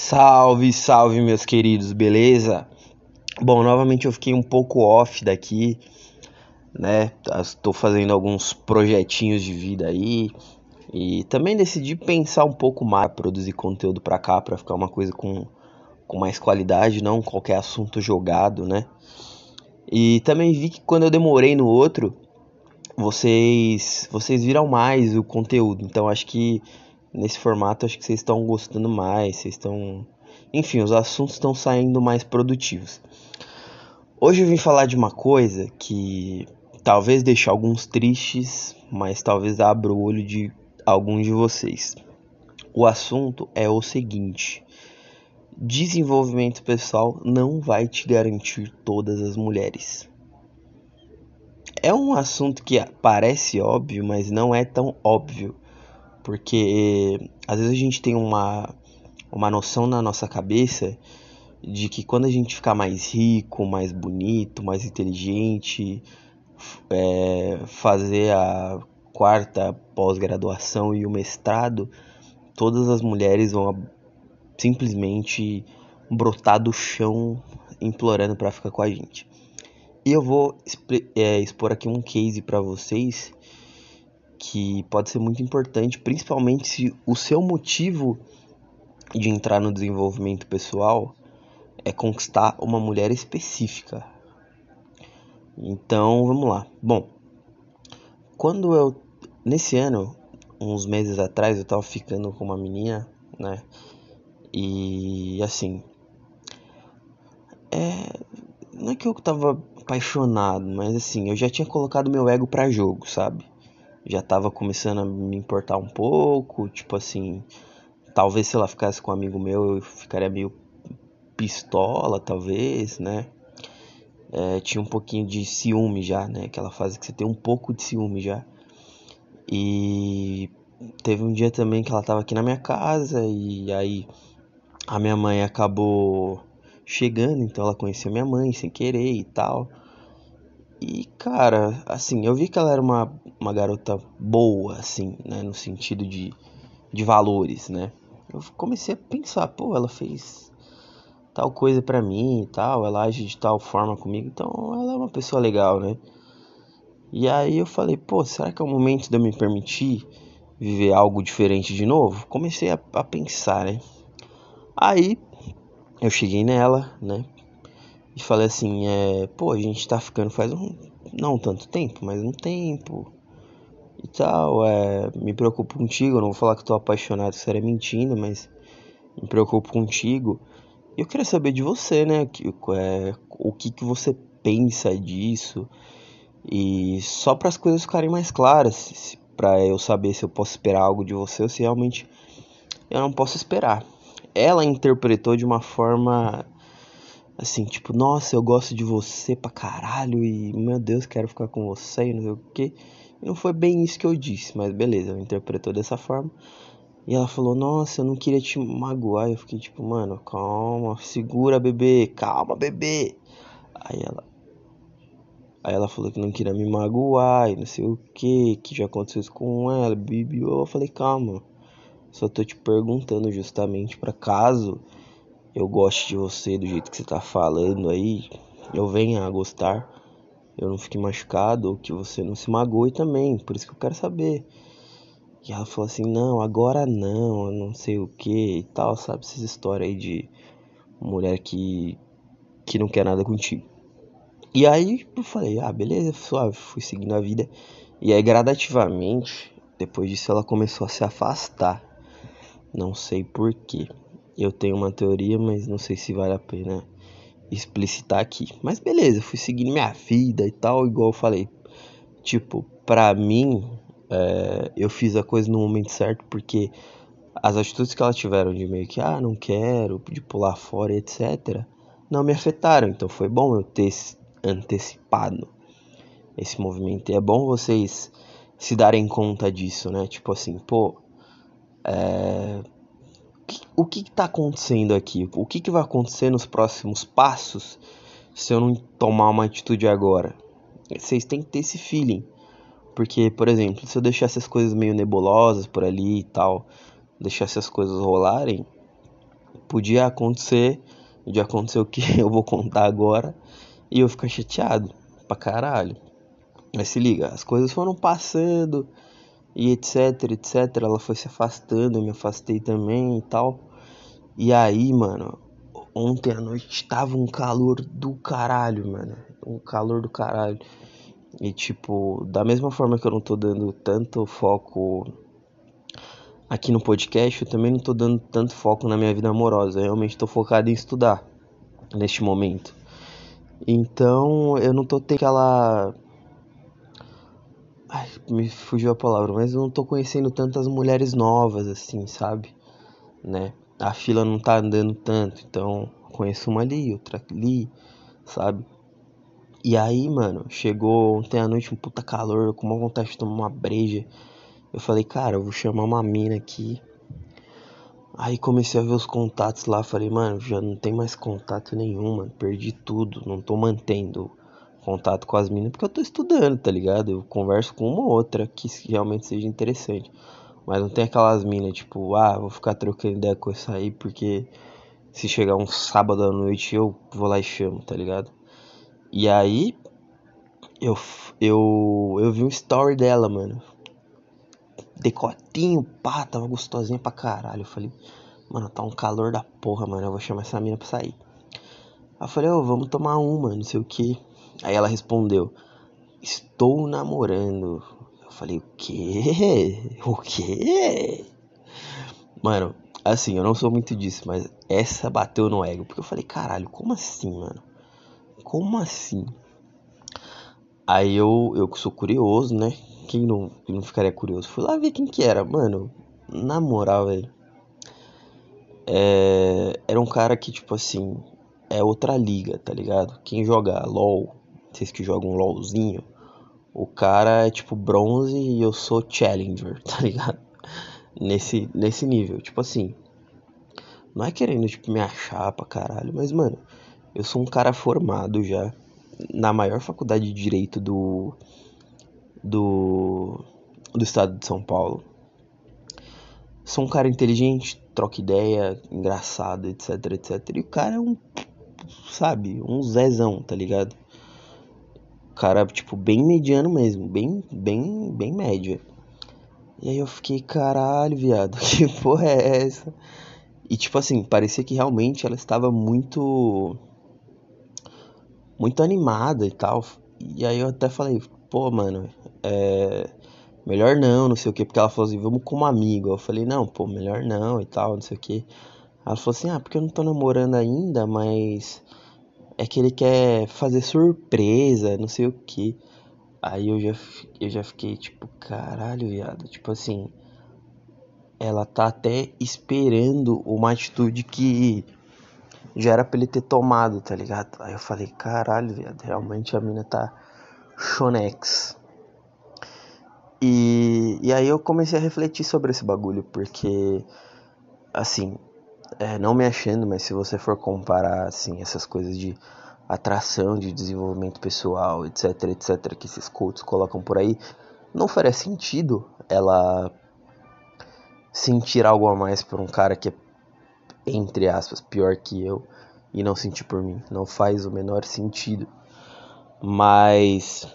Salve, salve, meus queridos, beleza? Bom, novamente eu fiquei um pouco off daqui, né? Estou fazendo alguns projetinhos de vida aí e também decidi pensar um pouco mais, produzir conteúdo para cá, para ficar uma coisa com, com mais qualidade, não qualquer assunto jogado, né? E também vi que quando eu demorei no outro, vocês vocês viram mais o conteúdo. Então acho que nesse formato acho que vocês estão gostando mais, vocês estão, enfim, os assuntos estão saindo mais produtivos. Hoje eu vim falar de uma coisa que talvez deixe alguns tristes, mas talvez abra o olho de alguns de vocês. O assunto é o seguinte: desenvolvimento pessoal não vai te garantir todas as mulheres. É um assunto que parece óbvio, mas não é tão óbvio, porque às vezes a gente tem uma, uma noção na nossa cabeça de que quando a gente ficar mais rico, mais bonito, mais inteligente, é, fazer a quarta pós-graduação e o mestrado, todas as mulheres vão simplesmente brotar do chão implorando para ficar com a gente. E eu vou é, expor aqui um case para vocês que pode ser muito importante, principalmente se o seu motivo de entrar no desenvolvimento pessoal é conquistar uma mulher específica. Então, vamos lá. Bom, quando eu nesse ano, uns meses atrás, eu tava ficando com uma menina, né? E assim, é, não é que eu tava apaixonado, mas assim, eu já tinha colocado meu ego para jogo, sabe? Já tava começando a me importar um pouco, tipo assim, talvez se ela ficasse com um amigo meu, eu ficaria meio pistola, talvez, né? É, tinha um pouquinho de ciúme já, né? Aquela fase que você tem um pouco de ciúme já. E teve um dia também que ela tava aqui na minha casa e aí a minha mãe acabou chegando, então ela conheceu minha mãe sem querer e tal. E cara, assim, eu vi que ela era uma, uma garota boa, assim, né, no sentido de, de valores, né. Eu comecei a pensar, pô, ela fez tal coisa pra mim e tal, ela age de tal forma comigo, então ela é uma pessoa legal, né. E aí eu falei, pô, será que é o momento de eu me permitir viver algo diferente de novo? Comecei a, a pensar, né. Aí eu cheguei nela, né? E falei assim, é, pô, a gente tá ficando faz um não tanto tempo, mas um tempo e tal, é, me preocupo contigo, eu não vou falar que tô apaixonado, isso era mentindo, mas me preocupo contigo. Eu queria saber de você, né, que, é, o que que você pensa disso e só para as coisas ficarem mais claras, para eu saber se eu posso esperar algo de você ou se realmente eu não posso esperar ela interpretou de uma forma assim, tipo, nossa, eu gosto de você pra caralho e meu Deus, quero ficar com você e não sei o que. Não foi bem isso que eu disse, mas beleza, ela interpretou dessa forma. E ela falou, nossa, eu não queria te magoar. Eu fiquei tipo, mano, calma, segura, bebê, calma, bebê. Aí ela. Aí ela falou que não queria me magoar e não sei o que, que já aconteceu isso com ela, bibi. Eu falei, calma. Só tô te perguntando justamente para caso eu goste de você do jeito que você tá falando aí, eu venha a gostar, eu não fique machucado ou que você não se magoe também, por isso que eu quero saber. E ela falou assim: "Não, agora não, não sei o que e tal, sabe essas histórias aí de mulher que que não quer nada contigo". E aí eu falei: "Ah, beleza, suave", fui seguindo a vida. E aí gradativamente, depois disso ela começou a se afastar não sei porquê. Eu tenho uma teoria, mas não sei se vale a pena explicitar aqui. Mas beleza, fui seguindo minha vida e tal, igual eu falei. Tipo, pra mim, é, eu fiz a coisa no momento certo porque as atitudes que elas tiveram de meio que, ah, não quero, de pular fora, etc., não me afetaram. Então foi bom eu ter antecipado esse movimento. E é bom vocês se darem conta disso, né? Tipo assim, pô, é... O que está acontecendo aqui? O que, que vai acontecer nos próximos passos se eu não tomar uma atitude agora? Vocês têm que ter esse feeling. Porque, por exemplo, se eu deixar essas coisas meio nebulosas por ali e tal, deixar essas coisas rolarem, podia acontecer, de acontecer o que eu vou contar agora, e eu ficar chateado pra caralho. Mas se liga, as coisas foram passando e etc, etc. Ela foi se afastando, eu me afastei também e tal. E aí, mano, ontem à noite tava um calor do caralho, mano. Um calor do caralho. E tipo, da mesma forma que eu não tô dando tanto foco aqui no podcast, eu também não tô dando tanto foco na minha vida amorosa. Eu realmente tô focado em estudar neste momento. Então, eu não tô tendo aquela Ai, me fugiu a palavra, mas eu não tô conhecendo tantas mulheres novas assim, sabe? Né? A fila não tá andando tanto, então conheço uma ali, outra ali, sabe? E aí, mano, chegou ontem à noite um puta calor, com uma vontade de tomar uma breja. Eu falei, cara, eu vou chamar uma mina aqui. Aí comecei a ver os contatos lá, falei, mano, já não tem mais contato nenhum, mano. Perdi tudo, não tô mantendo contato com as minas porque eu tô estudando, tá ligado? Eu converso com uma ou outra que realmente seja interessante. Mas não tem aquelas minas, tipo, ah, vou ficar trocando ideia com essa aí porque se chegar um sábado à noite eu vou lá e chamo, tá ligado? E aí, eu, eu, eu vi um story dela, mano. Decotinho, pá, tava gostosinha pra caralho. Eu falei, mano, tá um calor da porra, mano. Eu vou chamar essa mina pra sair. Aí eu falei, ô, oh, vamos tomar uma, não sei o que. Aí ela respondeu, estou namorando. Falei, o quê? O quê? Mano, assim, eu não sou muito disso, mas essa bateu no ego. Porque eu falei, caralho, como assim, mano? como assim? Aí eu, eu sou curioso, né? Quem não, quem não ficaria curioso? Fui lá ver quem que era, mano. Na moral, velho. É, era um cara que, tipo assim, é outra liga, tá ligado? Quem joga LOL, vocês que jogam LOLzinho, o cara é tipo bronze e eu sou challenger, tá ligado? Nesse, nesse nível, tipo assim. Não é querendo, tipo, me achar pra caralho, mas, mano, eu sou um cara formado já na maior faculdade de direito do do do estado de São Paulo. Sou um cara inteligente, troca ideia, engraçado, etc, etc. E o cara é um sabe, um zezão, tá ligado? Cara tipo bem mediano mesmo, bem bem bem média. E aí eu fiquei, caralho, viado, que porra é essa? E tipo assim, parecia que realmente ela estava muito muito animada e tal. E aí eu até falei, pô, mano, é. Melhor não, não sei o que, porque ela falou assim, vamos como amigo. Eu falei, não, pô, melhor não e tal, não sei o que. Ela falou assim, ah, porque eu não tô namorando ainda, mas é que ele quer fazer surpresa, não sei o que. Aí eu já, eu já fiquei tipo, caralho, viado. Tipo assim, ela tá até esperando uma atitude que já era pra ele ter tomado, tá ligado? Aí eu falei, caralho, viado, realmente a mina tá chonex. E, e aí eu comecei a refletir sobre esse bagulho, porque, assim, é, não me achando, mas se você for comparar, assim, essas coisas de atração, de desenvolvimento pessoal, etc, etc, que esses coaches colocam por aí, não faria sentido ela sentir algo a mais por um cara que é entre aspas, pior que eu e não sentir por mim. Não faz o menor sentido. Mas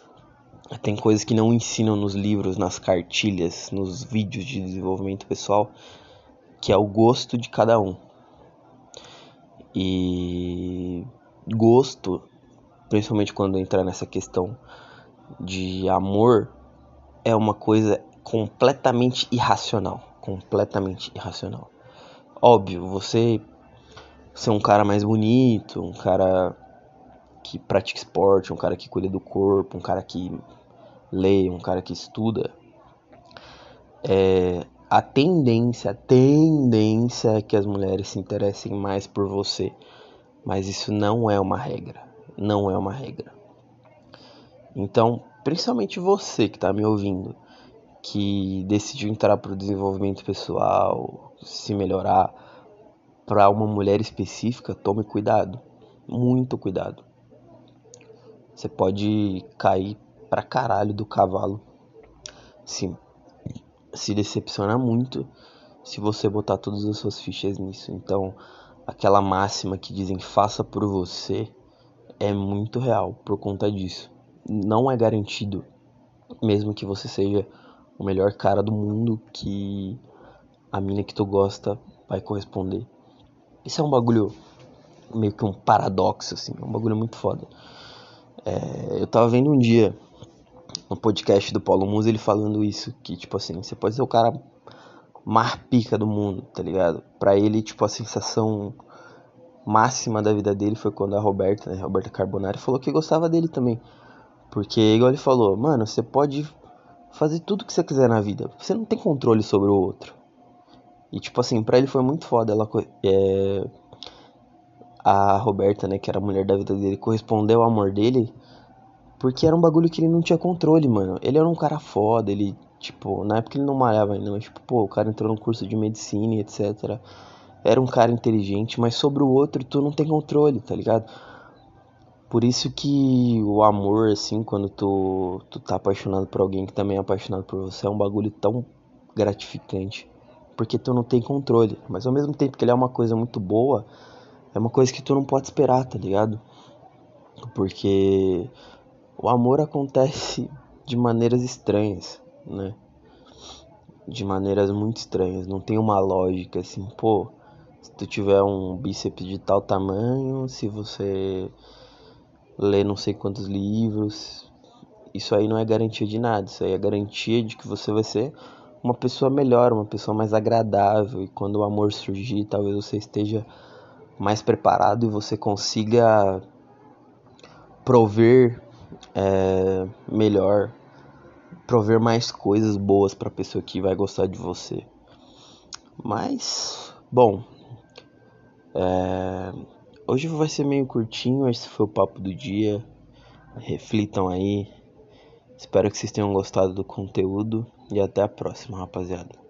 tem coisas que não ensinam nos livros, nas cartilhas, nos vídeos de desenvolvimento pessoal, que é o gosto de cada um. E gosto, principalmente quando entra nessa questão de amor, é uma coisa completamente irracional, completamente irracional. Óbvio, você ser um cara mais bonito, um cara que pratica esporte, um cara que cuida do corpo, um cara que lê, um cara que estuda, é, a tendência, a tendência é que as mulheres se interessem mais por você. Mas isso não é uma regra. Não é uma regra. Então, principalmente você que está me ouvindo, que decidiu entrar para o desenvolvimento pessoal, se melhorar para uma mulher específica, tome cuidado, muito cuidado. Você pode cair pra caralho do cavalo. Sim. Se decepcionar muito se você botar todas as suas fichas nisso. Então, aquela máxima que dizem faça por você é muito real por conta disso. Não é garantido, mesmo que você seja o melhor cara do mundo, que a mina que tu gosta vai corresponder. Isso é um bagulho meio que um paradoxo, assim, é um bagulho muito foda. É, eu tava vendo um dia no podcast do Paulo Musa ele falando isso, que tipo assim, você pode ser o cara mais pica do mundo, tá ligado? Pra ele, tipo, a sensação máxima da vida dele foi quando a Roberta, né, Roberta Carbonari, falou que gostava dele também. Porque, igual ele falou, mano, você pode fazer tudo que você quiser na vida, você não tem controle sobre o outro. E, tipo assim, pra ele foi muito foda. Ela, é, a Roberta, né, que era a mulher da vida dele, correspondeu ao amor dele porque era um bagulho que ele não tinha controle, mano. Ele era um cara foda, ele, tipo, na época ele não malhava ainda, mas, tipo, pô, o cara entrou no curso de medicina e etc. Era um cara inteligente, mas sobre o outro tu não tem controle, tá ligado? Por isso que o amor, assim, quando tu, tu tá apaixonado por alguém que também é apaixonado por você, é um bagulho tão gratificante. Porque tu não tem controle. Mas ao mesmo tempo que ele é uma coisa muito boa, é uma coisa que tu não pode esperar, tá ligado? Porque o amor acontece de maneiras estranhas, né? De maneiras muito estranhas, não tem uma lógica assim, pô, se tu tiver um bíceps de tal tamanho, se você ler não sei quantos livros, isso aí não é garantia de nada, isso aí é garantia de que você vai ser uma pessoa melhor, uma pessoa mais agradável. E quando o amor surgir, talvez você esteja mais preparado e você consiga prover é, melhor, prover mais coisas boas para a pessoa que vai gostar de você. Mas, bom, é, hoje vai ser meio curtinho. Esse foi o papo do dia. Reflitam aí. Espero que vocês tenham gostado do conteúdo e até a próxima, rapaziada.